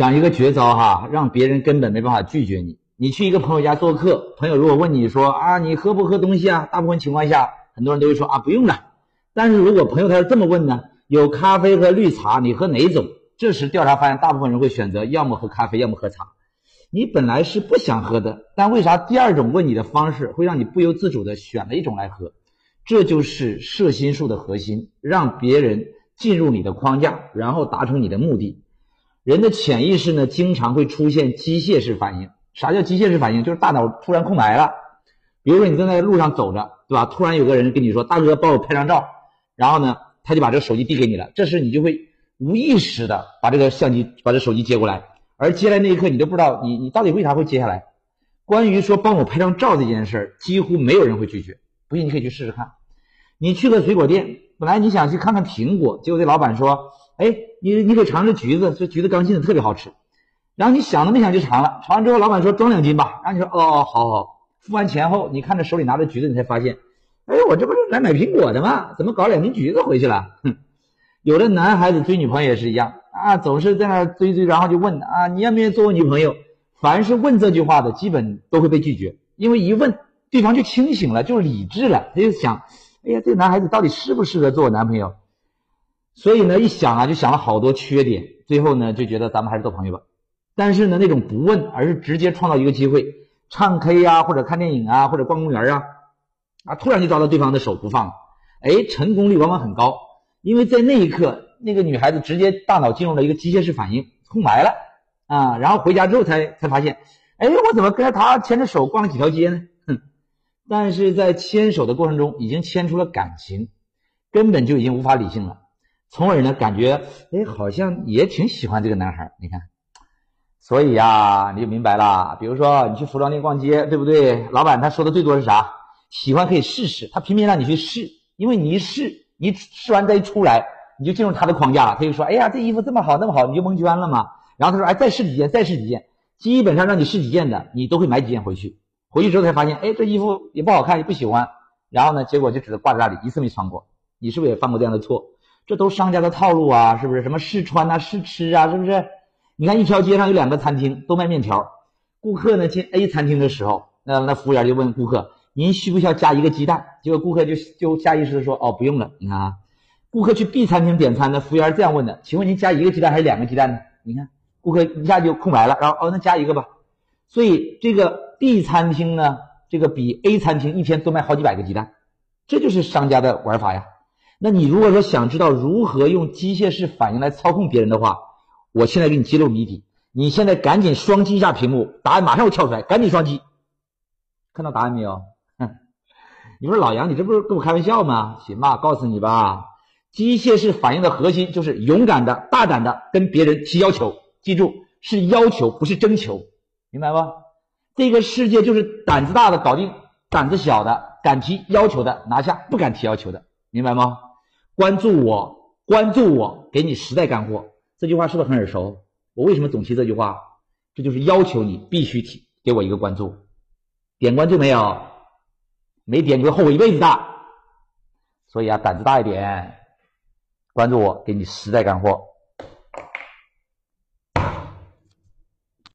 讲一个绝招哈，让别人根本没办法拒绝你。你去一个朋友家做客，朋友如果问你说啊，你喝不喝东西啊？大部分情况下，很多人都会说啊，不用了。但是如果朋友他是这么问呢，有咖啡和绿茶，你喝哪种？这时调查发现，大部分人会选择要么喝咖啡，要么喝茶。你本来是不想喝的，但为啥第二种问你的方式会让你不由自主的选了一种来喝？这就是摄心术的核心，让别人进入你的框架，然后达成你的目的。人的潜意识呢，经常会出现机械式反应。啥叫机械式反应？就是大脑突然空白了。比如说你正在路上走着，对吧？突然有个人跟你说：“大哥，帮我拍张照。”然后呢，他就把这个手机递给你了。这时你就会无意识的把这个相机、把这手机接过来。而接来那一刻，你都不知道你你到底为啥会接下来。关于说帮我拍张照这件事儿，几乎没有人会拒绝。不信你可以去试试看。你去个水果店，本来你想去看看苹果，结果这老板说。哎，你你可以尝尝橘子，这橘子刚进的特别好吃。然后你想都没想就尝了，尝完之后老板说装两斤吧。然后你说哦，好好。付完钱后，你看着手里拿着橘子，你才发现，哎，我这不是来买苹果的吗？怎么搞两斤橘子回去了？哼，有的男孩子追女朋友也是一样啊，总是在那追追，然后就问啊，你愿不愿意做我女朋友？凡是问这句话的，基本都会被拒绝，因为一问对方就清醒了，就理智了，他就想，哎呀，这个男孩子到底适不适合做我男朋友？所以呢，一想啊，就想了好多缺点，最后呢，就觉得咱们还是做朋友吧。但是呢，那种不问，而是直接创造一个机会，唱 K 呀，或者看电影啊，或者逛公园啊，啊，突然就抓到对方的手不放，哎，成功率往往很高，因为在那一刻，那个女孩子直接大脑进入了一个机械式反应，空白了啊，然后回家之后才才发现，哎，我怎么跟着他牵着手逛了几条街呢？哼，但是在牵手的过程中，已经牵出了感情，根本就已经无法理性了。从而呢，感觉哎，好像也挺喜欢这个男孩你看，所以呀，你就明白了。比如说，你去服装店逛街，对不对？老板他说的最多是啥？喜欢可以试试，他偏偏让你去试，因为你一试，你试完再一出来，你就进入他的框架了。他就说：“哎呀，这衣服这么好，那么好，你就蒙圈了嘛。”然后他说：“哎，再试几件，再试几件，基本上让你试几件的，你都会买几件回去。回去之后才发现，哎，这衣服也不好看，也不喜欢。然后呢，结果就只是挂在那里，一次没穿过。你是不是也犯过这样的错？”这都商家的套路啊，是不是？什么试穿啊，试吃啊，是不是？你看一条街上有两个餐厅都卖面条，顾客呢进 A 餐厅的时候，那那服务员就问顾客：“您需不需要加一个鸡蛋？”结果顾客就就下意识的说：“哦，不用了。”你看啊，顾客去 B 餐厅点餐呢，服务员这样问的：“请问您加一个鸡蛋还是两个鸡蛋呢？”你看顾客一下就空白了，然后哦，那加一个吧。所以这个 B 餐厅呢，这个比 A 餐厅一天多卖好几百个鸡蛋，这就是商家的玩法呀。那你如果说想知道如何用机械式反应来操控别人的话，我现在给你揭露谜底。你现在赶紧双击一下屏幕，答案马上会跳出来，赶紧双击。看到答案没有？哼，你说老杨，你这不是跟我开玩笑吗？行吧，告诉你吧，机械式反应的核心就是勇敢的、大胆的跟别人提要求。记住，是要求，不是征求，明白吗？这个世界就是胆子大的搞定，胆子小的敢提要求的拿下，不敢提要求的，明白吗？关注我，关注我，给你实在干货。这句话是不是很耳熟？我为什么总提这句话？这就是要求你必须提，给我一个关注。点关注没有？没点你会后悔一辈子的。所以啊，胆子大一点，关注我，给你实在干货。